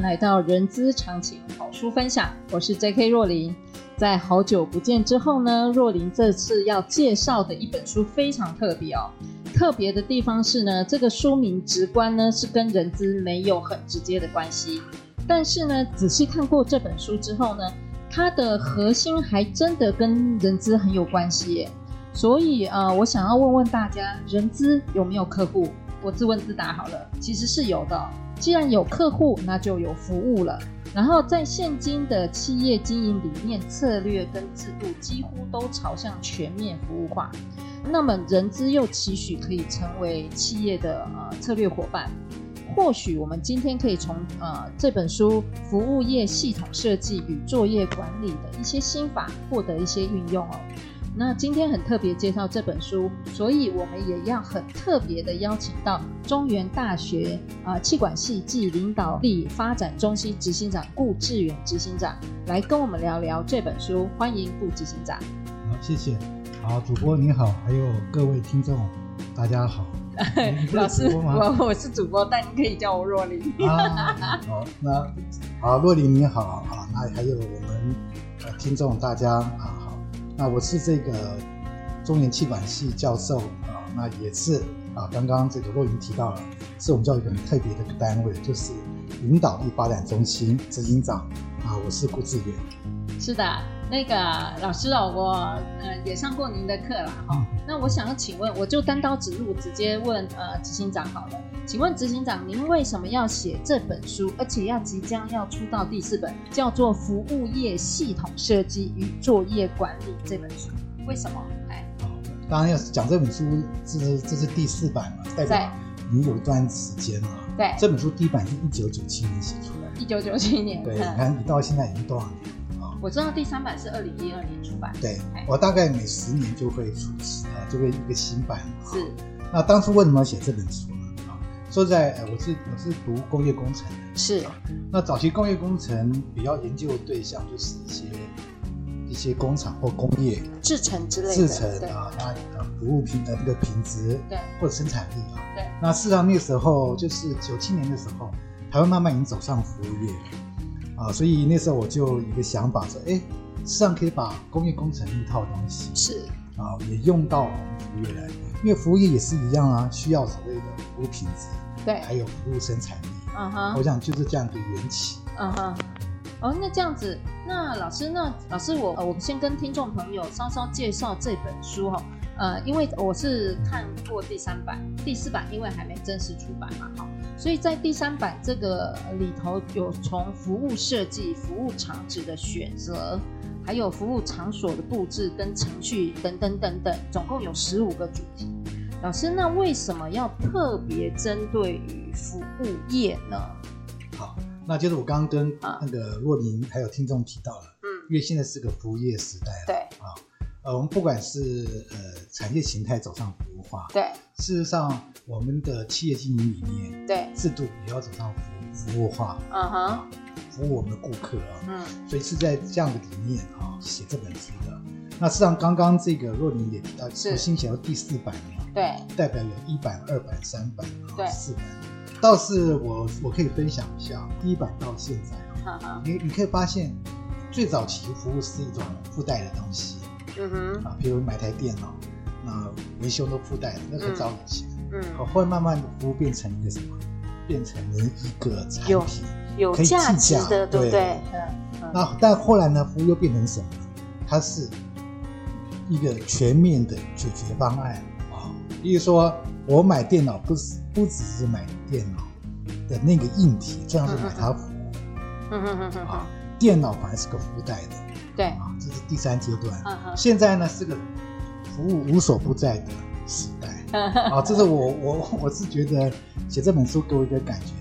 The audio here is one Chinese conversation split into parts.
来到人资常情好书分享，我是 J.K. 若琳。在好久不见之后呢，若琳这次要介绍的一本书非常特别哦。特别的地方是呢，这个书名直观呢是跟人资没有很直接的关系，但是呢，仔细看过这本书之后呢，它的核心还真的跟人资很有关系耶。所以呃，我想要问问大家，人资有没有客户？我自问自答好了，其实是有的。既然有客户，那就有服务了。然后在现今的企业经营理念、策略跟制度，几乎都朝向全面服务化。那么人资又期许可以成为企业的呃策略伙伴。或许我们今天可以从呃这本书《服务业系统设计与作业管理》的一些心法，获得一些运用哦。那今天很特别介绍这本书，所以我们也要很特别的邀请到中原大学啊气管系暨领导力发展中心执行长顾志远执行长来跟我们聊聊这本书。欢迎顾执行长。好，谢谢。好，主播你好，还有各位听众，大家好。老师，我我是主播，但你可以叫我若琳。啊，好，那好，若琳你好啊，那还有我们呃听众大家啊。那我是这个中原气管系教授啊，那也是啊，刚刚这个若云提到了，是我们教育一个很特别的一个单位，就是领导力发展中心执行长啊，我是顾志远。是的，那个老师哦，我呃也上过您的课了哈。嗯、那我想要请问，我就单刀直入，直接问呃执行长好了。请问执行长，您为什么要写这本书，而且要即将要出到第四本，叫做《服务业系统设计与作业管理》这本书？为什么？哎，好，当然要讲这本书，这是这是第四版嘛，代表你有一段时间了。对，这本书第一版是一九九七年写出来的。一九九七年。对，你看你到现在已经多少年？我知道第三版是二零一二年出版。对，我大概每十年就会出啊，就会一个新版。是。那当初为什么要写这本书呢？啊，说在，我是我是读工业工程的。是。那早期工业工程比较研究的对象就是一些一些工厂或工业制成之类的。制成啊，那呃服务品的那个品质，对，或者生产力啊。对。那事实上那个时候就是九七年的时候，台湾慢慢已经走上服务业。啊，所以那时候我就有一个想法说，哎，实际上可以把工业工程一套东西是啊，也用到我们服务业来，因为服务业也是一样啊，需要所谓的服务品质，对，还有服务生产力。嗯哼，我想就是这样一个缘起。嗯哼，哦，那这样子，那老师，那老师我，我我们先跟听众朋友稍稍介绍这本书哈。呃，因为我是看过第三版，第四版因为还没正式出版嘛，哈，所以在第三版这个里头有从服务设计、服务场址的选择，还有服务场所的布置跟程序等等等等，总共有十五个主题。老师，那为什么要特别针对于服务业呢？好，那就是我刚刚跟那个若琳还有听众提到了，嗯，因为现在是个服务业时代了，对，啊。呃，我们不管是呃产业形态走上服务化，对，事实上我们的企业经营理念，对，制度也要走上服服务化，嗯哼、uh，huh. 服务我们的顾客啊，嗯，所以是在这样的理念啊写这本书的。那事实上刚刚这个若琳也提到，是新写到第四版嘛，对，代表有一版、二版、三版，对，四版。倒是我我可以分享一下，第一版到现在，嗯哼、uh，huh. 你你可以发现，最早期服务是一种附带的东西。嗯哼啊，比如买台电脑，那维修都附带的，那很早以前。嗯，好，后来慢慢的服务变成一个什么？变成了一个产品，有有价值的，对不对？嗯。那但后来呢，服务又变成什么？它是一个全面的解决方案啊。比如说，我买电脑不是不只是买电脑的那个硬体，这样是买它服务。嗯嗯嗯嗯。啊，电脑反而是个附带的。对啊，这是第三阶段。嗯哼，现在呢是个服务无所不在的时代。啊，这是我我我是觉得写这本书给我一个感觉，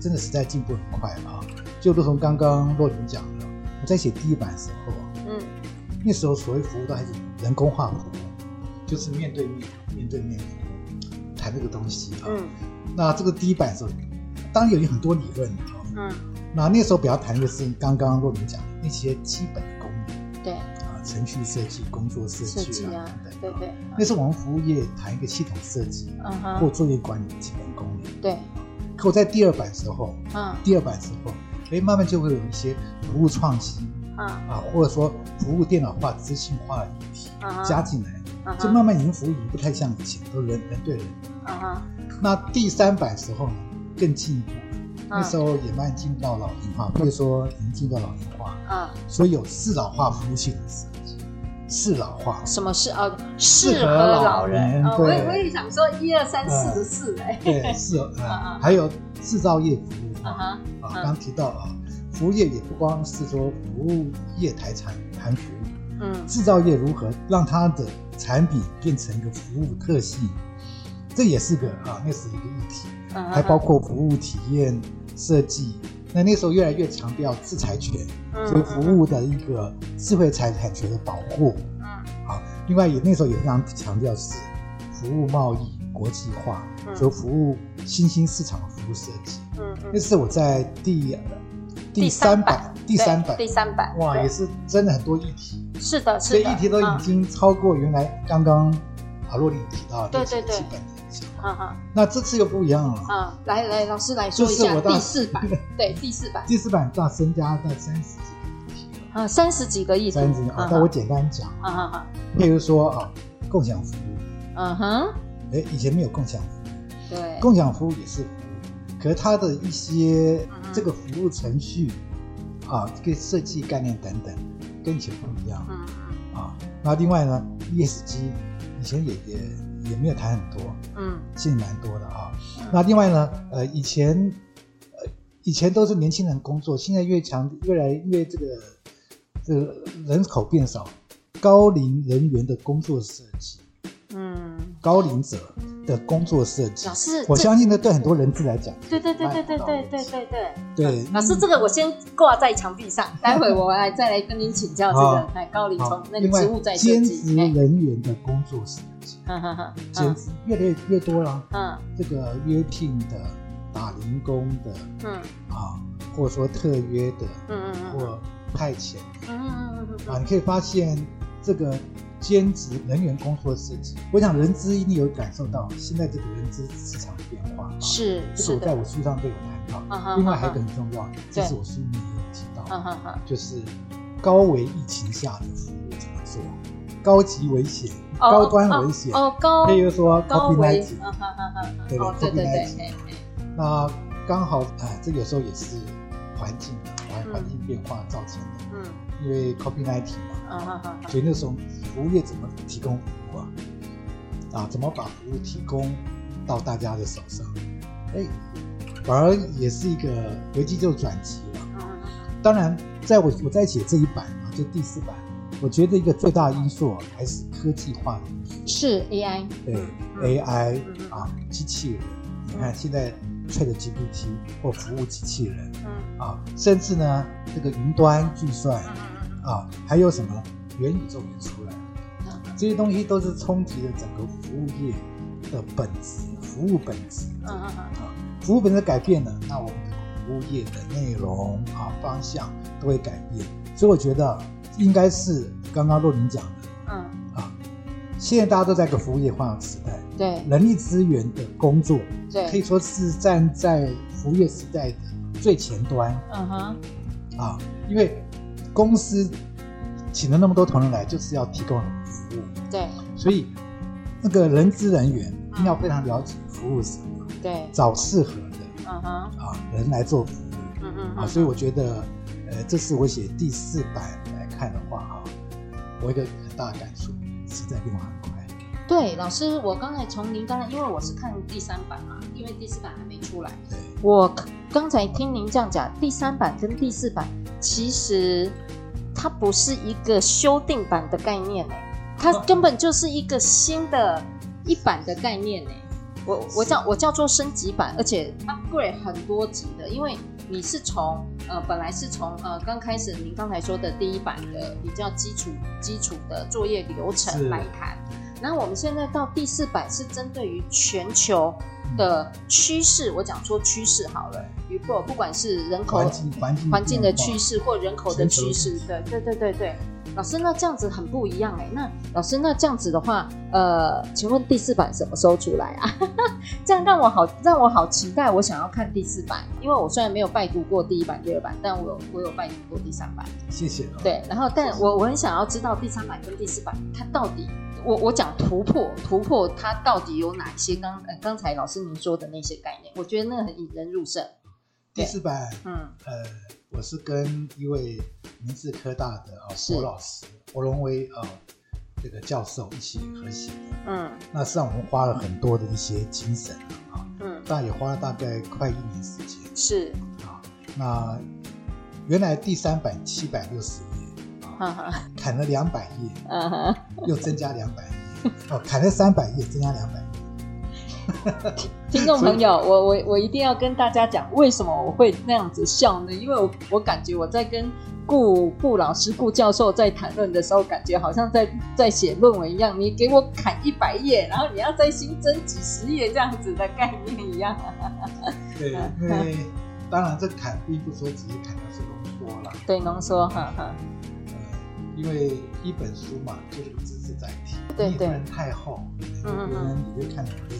真的实在进步很快啊。就如同刚刚若琳讲的，我在写第一版的时候，嗯，那时候所谓服务都还是人工化服务，就是面对面面对面谈这个东西啊。嗯，那这个第一版的时候，当然有很多理论啊。嗯，那那时候比较谈的是刚刚若琳讲的那些基本的功能。对。程序设计、工作设计啊，等等，对对。那是我们服务业谈一个系统设计，嗯或作业管理的基本功能。对。可我在第二版时候，嗯，第二版时候，哎，慢慢就会有一些服务创新，嗯啊，或者说服务电脑化、资讯化的议题加进来，就慢慢已经服务已经不太像以前都人人对人。嗯哼。那第三版时候呢，更进一步，那时候也慢慢进到老龄化，或者说已经进到老龄化，嗯，所以有适老化服务系统。适老化，什么是啊？适合老人。我也我也想说，一二三四的四哎。对，适合。还有制造业服务啊，啊，刚刚提到啊，服务业也不光是说服务业台产谈服务，嗯，制造业如何让它的产品变成一个服务特性，这也是个啊，那是一个议题，还包括服务体验设计。那那时候越来越强调制裁权，所以服务的一个智慧财产权的保护。嗯，好。另外也那时候也非常强调是服务贸易国际化，所以服务新兴市场的服务设计。嗯，那是我在第第三版，第三版，第三版，哇，也是真的很多议题。是的，是的，这议题都已经超过原来刚刚阿洛里提到的对对对。哈哈，那这次又不一样了。啊，来来，老师来说一下第四版。对，第四版。第四版大增加在三十几个议题了。啊，三十几个议题。三十几个，那我简单讲。啊哈哈。譬如说啊，共享服务。嗯哼。哎，以前没有共享服务。对。共享服务也是服务，可是它的一些这个服务程序啊，这个设计概念等等，跟以前不一样。嗯嗯。啊，那另外呢，ESG 以前也也。也没有谈很多，嗯，现在蛮多的啊。嗯、那另外呢，呃，以前，呃，以前都是年轻人工作，现在越强，越来越这个，这个人口变少，高龄人员的工作设计，嗯，高龄者的工作设计，老师，我相信呢，对很多人资来讲，对对对对对对对对对对，老师，这个我先挂在墙壁上，待会我来再来跟您请教这个，哎，高龄从那个职务在设计，兼职人员的工作设计，哈哈哈，兼职越来越越多了，嗯，这个约聘的、打零工的，嗯啊，或者说特约的，嗯嗯嗯，或派遣的，嗯嗯嗯啊，你可以发现这个。兼职人员工作设计，我想人资一定有感受到现在这个人资市场的变化。是，这个我在我书上都有谈到。另外还有一个很重要，这是我书里面有提到，就是高危疫情下的服务怎么做？高级危险、高端危险哦，高，譬如说 COVID-19，对吧？COVID-19，那刚好哎，这有时候也是环境环环境变化造成的。嗯，因为 COVID-19 嘛。啊哈哈！所以那时候服务业怎么提供服务啊？啊，怎么把服务提供到大家的手上？哎，反而也是一个危机就转机了。当然，在我我在写这一版啊，就第四版，我觉得一个最大的因素还是科技化的因素。是 AI。对 AI 啊，机器人。你看现在 ChatGPT 或服务机器人，啊，甚至呢这个云端计算。啊，还有什么元宇宙也出来了，这些东西都是冲击了整个服务业的本质，服务本质。嗯嗯嗯。啊，服务本质改变了，那我们的服务业的内容啊方向都会改变。所以我觉得应该是刚刚若琳讲的，嗯。啊，现在大家都在一个服务业化的时代，对，人力资源的工作，对，可以说是站在服务业时代的最前端。嗯哼，啊，因为。公司请了那么多同仁来，就是要提供服务。对，所以那个人资人员一定要非常了解服务什么，对，找适合的，嗯哼，啊人来做服务，嗯嗯，啊，所以我觉得，呃，这是我写第四版来看的话，哈，我一个很大的感触，实在变化很快。对，老师，我刚才从您刚才，因为我是看第三版嘛，因为第四版还没出来。对，我刚才听您这样讲，第三版跟第四版其实。它不是一个修订版的概念，它根本就是一个新的一版的概念呢。我我叫我叫做升级版，而且 upgrade 很多级的，因为你是从呃本来是从呃刚开始您刚才说的第一版的比较基础基础的作业流程来谈，然后我们现在到第四版是针对于全球的趋势，我讲说趋势好了，如果不管是人口环境环境的趋势或人口的趋势，对对对对对。老师，那这样子很不一样哎。那老师，那这样子的话，呃，请问第四版什么时候出来啊？这样让我好让我好期待，我想要看第四版，因为我虽然没有拜读过第一版、第二版，但我有我有拜读过第三版。谢谢。对，然后但我我很想要知道第三版跟第四版它到底，我我讲突破突破它到底有哪些？刚呃刚才老师您说的那些概念，我觉得那个很引人入胜。第四版，嗯。呃。我是跟一位明治科大的啊侯老师侯龙威啊这个教授一起合写的，嗯，那实际上我们花了很多的一些精神啊，嗯，但也花了大概快一年时间，是。啊，那原来第三版七百六十页啊，砍了两百页，又增加两百页，哦，砍了三百页，增加两百页。听众朋友，我我我一定要跟大家讲，为什么我会那样子笑呢？因为我我感觉我在跟顾顾老师、顾教授在谈论的时候，感觉好像在在写论文一样。你给我砍一百页，然后你要再新增几十页这样子的概念一样。对，因为当然这砍并不说只是砍到是浓缩了，对，浓缩哈哈。因为一本书嘛，就是个知识载体，对对，不能太厚，别人你会看得累。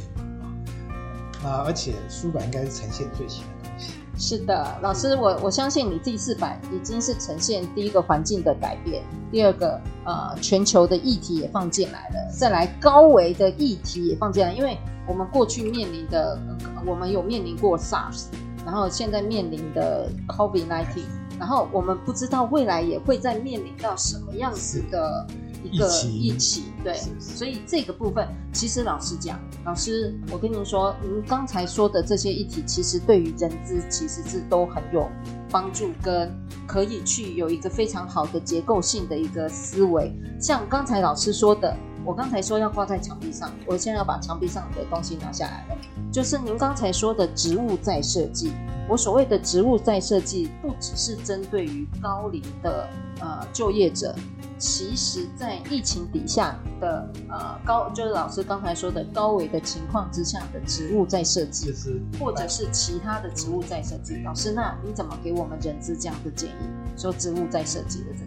啊，而且书版应该是呈现最新的东西。是的，老师，我我相信你第四版已经是呈现第一个环境的改变，第二个呃全球的议题也放进来了，再来高维的议题也放进来，因为我们过去面临的，我们有面临过 SARS，然后现在面临的 COVID-19，然后我们不知道未来也会再面临到什么样子的。一个一起对，是是，所以这个部分其实老实讲，老师，我跟您说，您刚才说的这些议题，其实对于人资其实是都很有帮助，跟可以去有一个非常好的结构性的一个思维。像刚才老师说的，我刚才说要挂在墙壁上，我现在要把墙壁上的东西拿下来了，就是您刚才说的植物再设计。我所谓的植物再设计，不只是针对于高龄的呃就业者。其实，在疫情底下的呃高，就是老师刚才说的高危的情况之下的植物再设计，就是或者是其他的植物再设计。老师，那你怎么给我们人资这样的建议？说植物再设计的。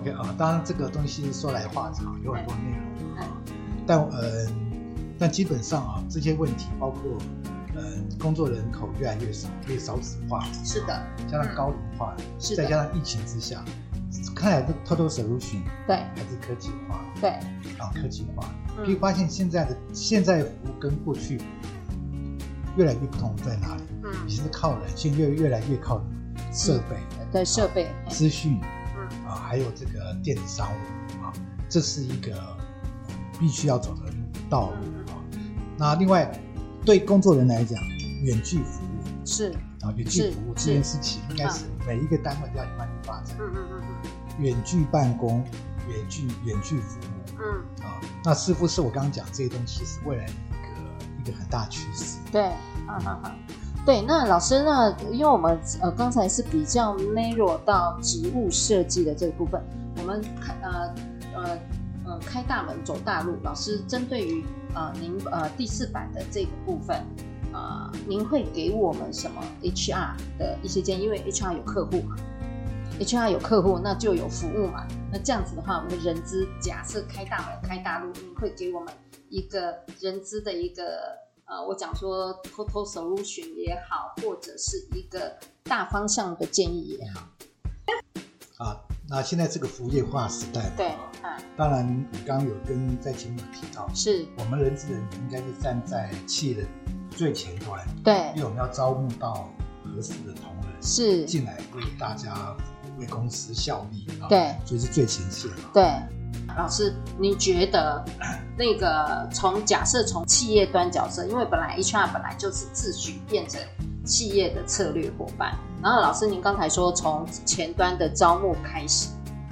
OK 啊，当然这个东西说来话长，有很多内容啊。但呃，但基本上啊，这些问题包括呃，工作人口越来越少，越少子化，是的，加上高龄化，是再加上疫情之下。看来的 total solution 对，还是科技化。对，啊科技化，可以发现现在的现在服务跟过去越来越不同在哪里？嗯，以前是靠人，现在越越来越靠设备，对设备。资讯，嗯啊，还有这个电子商务啊，这是一个必须要走的道路啊。那另外对工作人来讲，远距服务是啊，远距服务这件事情应该是每一个单位都要慢慢发展。嗯嗯嗯嗯。远距办公，远距远距服务，嗯啊，那似乎是我刚刚讲这些东西是未来一个一个很大趋势。对，对。那老师，那因为我们呃刚才是比较 narrow 到植物设计的这个部分，我们开呃呃呃开大门走大路。老师针对于呃您呃第四版的这个部分，呃，您会给我们什么 HR 的一些建议？因为 HR 有客户嘛。HR 有客户，那就有服务嘛。那这样子的话，我们的人资假设开大门、开大路，你会给我们一个人资的一个呃，我讲说 total solution 也好，或者是一个大方向的建议也好。啊，那现在这个服务业化时代，对，嗯，当然你刚刚有跟在前面有提到，是我们人资人应该是站在企业的最前端，对，因为我们要招募到合适的同仁，是进来为大家。为公司效力，对，所以是最前线。对，老师，你觉得 那个从假设从企业端角色，因为本来 HR 本来就是自诩变成企业的策略伙伴，然后老师您刚才说从前端的招募开始，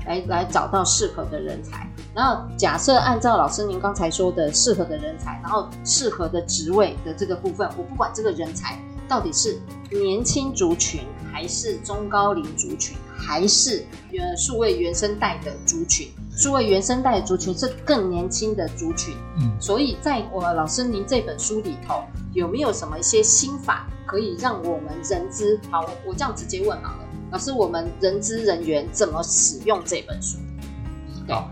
来来找到适合的人才。然后假设按照老师您刚才说的适合的人才，然后适合的职位的这个部分，我不管这个人才到底是年轻族群，还是中高龄族群，还是呃数位原生代的族群，数位原生代的族群是更年轻的族群。嗯，所以在我老师您这本书里头，有没有什么一些心法可以让我们人资？好，我我这样直接问好了，老师，我们人资人员怎么使用这本书？好。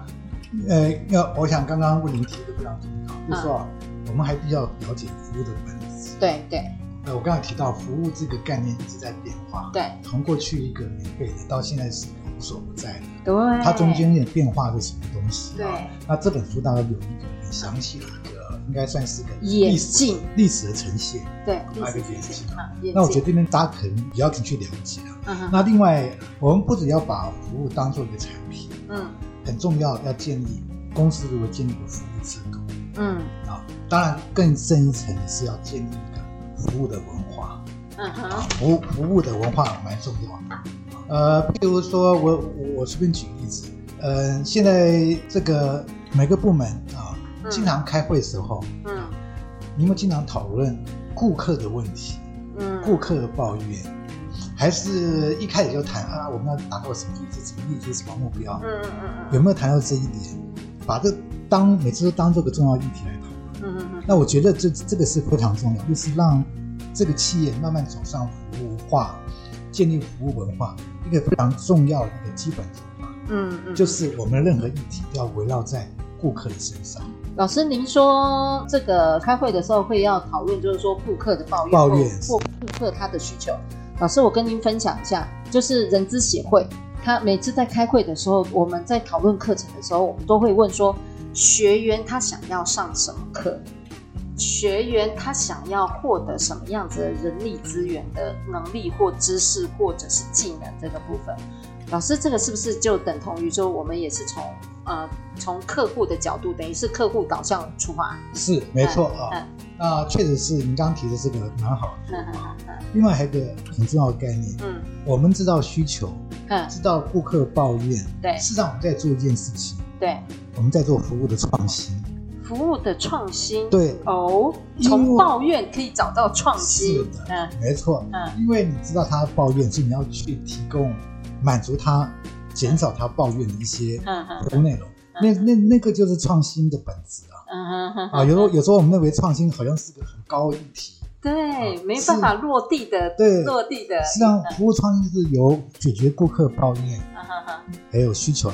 呃，要我想刚刚问您提的非常重要，嗯、就是说我们还必须要了解服务的本质。对对。呃，我刚才提到服务这个概念一直在变化。对。从过去一个免费的，到现在是所不在的。对。它中间有点变化是什么东西？对。那这本书大概有一个很详细的一个，应该算是个历史历史的呈现。对。那个演进。那我觉得这边大家可能比较去了解啊。嗯哼。那另外，我们不只要把服务当做一个产品。嗯。很重要，要建立公司如何建立一个服务制度，嗯，啊，当然更深一层的是要建立一个服务的文化，嗯哼，啊，服务服务的文化蛮重要的，呃，比如说我我随便举例子，呃，现在这个每个部门啊，经常开会的时候，嗯，你们经常讨论顾客的问题，嗯，顾客的抱怨。还是一开始就谈啊，我们要达到什么意思？什么意思？什么目标？嗯嗯嗯嗯，有没有谈到这一点？把这当每次都当做个重要议题来讨论。嗯嗯嗯。那我觉得这这个是非常重要，就是让这个企业慢慢走上服务化，建立服务文化，一个非常重要的一个基本。嗯嗯。就是我们任何议题都要围绕在顾客的身上。老师，您说这个开会的时候会要讨论，就是说顾客的抱怨，抱怨或顾客他的需求。老师，我跟您分享一下，就是人资协会，他每次在开会的时候，我们在讨论课程的时候，我们都会问说，学员他想要上什么课，学员他想要获得什么样子的人力资源的能力或知识或者是技能这个部分。老师，这个是不是就等同于说，我们也是从呃从客户的角度，等于是客户导向出发？是，没错啊。嗯嗯啊，确实是您刚刚提的这个蛮好的。另外还有一个很重要的概念，嗯，我们知道需求，嗯，知道顾客抱怨，对，事实上我们在做一件事情，对，我们在做服务的创新。服务的创新，对。哦，从抱怨可以找到创新，是的，嗯，没错，嗯，因为你知道他抱怨，所以你要去提供满足他、减少他抱怨的一些服务内容。那那那个就是创新的本质啊！嗯哼啊，有时候有时候我们认为创新好像是个很高的议题，对，没办法落地的，对，落地的。实际上，服务创新是由解决顾客抱怨，还有需求，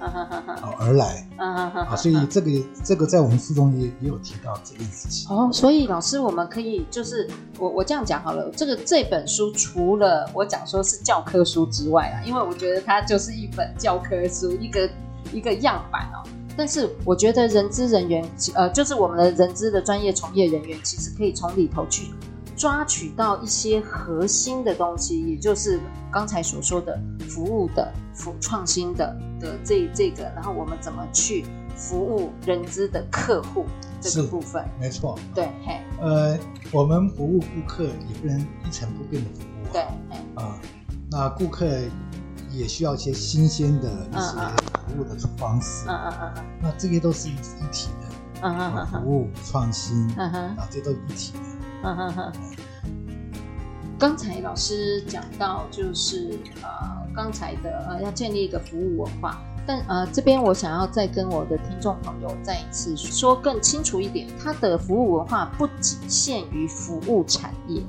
而来，啊，所以这个这个在我们书中也也有提到这件事情。哦，所以老师，我们可以就是我我这样讲好了，这个这本书除了我讲说是教科书之外啊，因为我觉得它就是一本教科书，一个。一个样板哦，但是我觉得人资人员，呃，就是我们的人资的专业从业人员，其实可以从里头去抓取到一些核心的东西，也就是刚才所说的服务的、服创新的的这这个，然后我们怎么去服务人资的客户这个部分，没错，对，嘿，呃，我们服务顾客也不能一成不变的服务，啊对，啊，那顾客。也需要一些新鲜的一些服务的方式，嗯嗯嗯嗯，那这些都是一体的，嗯嗯嗯，服务创新，嗯哼，啊，这都一体的，嗯哼哼。刚才老师讲到，就是呃，刚才的呃，要建立一个服务文化，但呃，这边我想要再跟我的听众朋友再一次说更清楚一点，它的服务文化不仅限于服务产业。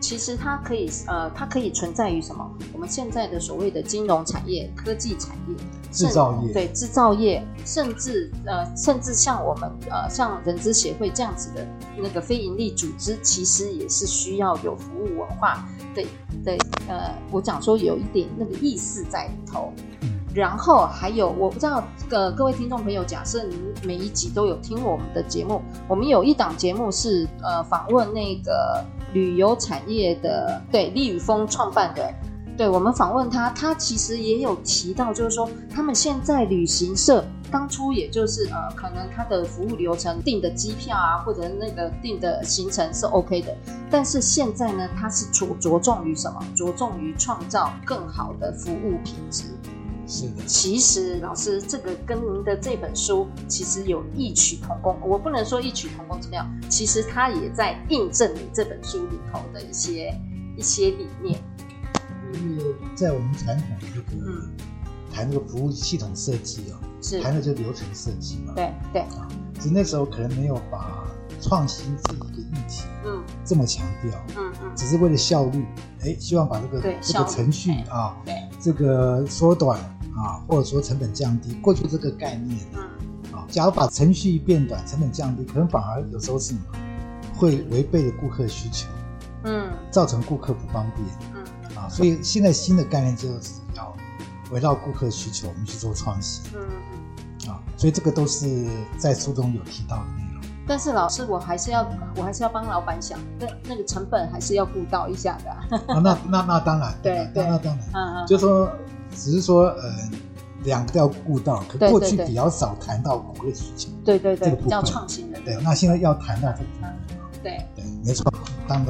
其实它可以，呃，它可以存在于什么？我们现在的所谓的金融产业、科技产业、制造业，对，制造业，甚至呃，甚至像我们呃，像人资协会这样子的那个非营利组织，其实也是需要有服务文化的。的，呃，我讲说有一点那个意思在里头。然后还有，我不知道，呃，各位听众朋友，假设您每一集都有听我们的节目，我们有一档节目是呃访问那个旅游产业的，对，丽宇峰创办的，对，我们访问他，他其实也有提到，就是说他们现在旅行社当初也就是呃，可能他的服务流程订的机票啊，或者那个订的行程是 OK 的，但是现在呢，他是着着重于什么？着重于创造更好的服务品质。是的。其实老师这个跟您的这本书其实有异曲同工，我不能说异曲同工怎么样，其实它也在印证你这本书里头的一些一些理念。因为在我们传统这个谈这个服务系统设计哦，是。谈的就流程设计嘛。对对。啊，其实那时候可能没有把创新这一个议题嗯。这么强调嗯嗯，只是为了效率，哎，希望把这个这个程序啊，对。这个缩短啊，或者说成本降低，过去这个概念。嗯。啊，假如把程序变短，成本降低，可能反而有时候是会违背了顾客需求，嗯，造成顾客不方便，所以现在新的概念就是要围绕顾客需求，我们去做创新。嗯嗯。啊，所以这个都是在书中有提到的内容。但是老师，我还是要，我还是要帮老板想，那那个成本还是要顾到一下的。啊，那那那当然。对对。那当然。嗯嗯。就说，只是说，呃，两个都要顾到，可过去比较少谈到顾客需求。对对对。这个比较创新的。对，那现在要谈到这个。对对，没错。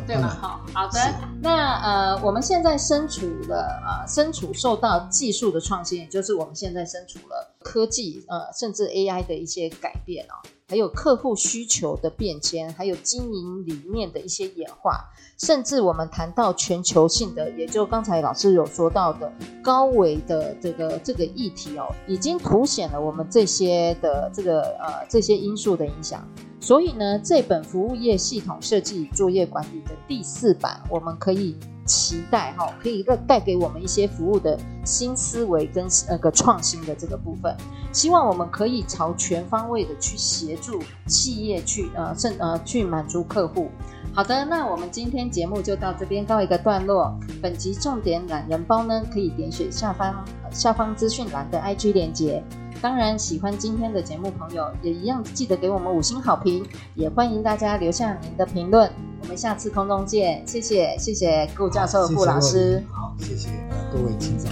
对吗？好好的，那呃，我们现在身处了呃，身处受到技术的创新，也就是我们现在身处了科技呃，甚至 AI 的一些改变哦，还有客户需求的变迁，还有经营理念的一些演化，甚至我们谈到全球性的，也就刚才老师有说到的高维的这个这个议题哦，已经凸显了我们这些的这个呃这些因素的影响。所以呢，这本服务业系统设计与作业管理的第四版，我们可以期待哈，可以带带给我们一些服务的新思维跟那个创新的这个部分。希望我们可以朝全方位的去协助企业去呃，甚呃去满足客户。好的，那我们今天节目就到这边告一个段落。本集重点懒人包呢，可以点选下方下方资讯栏的 IG 连接。当然，喜欢今天的节目朋友也一样记得给我们五星好评，也欢迎大家留下您的评论。我们下次空中见，谢谢谢谢顾教授、顾老师，好，谢谢各位听众。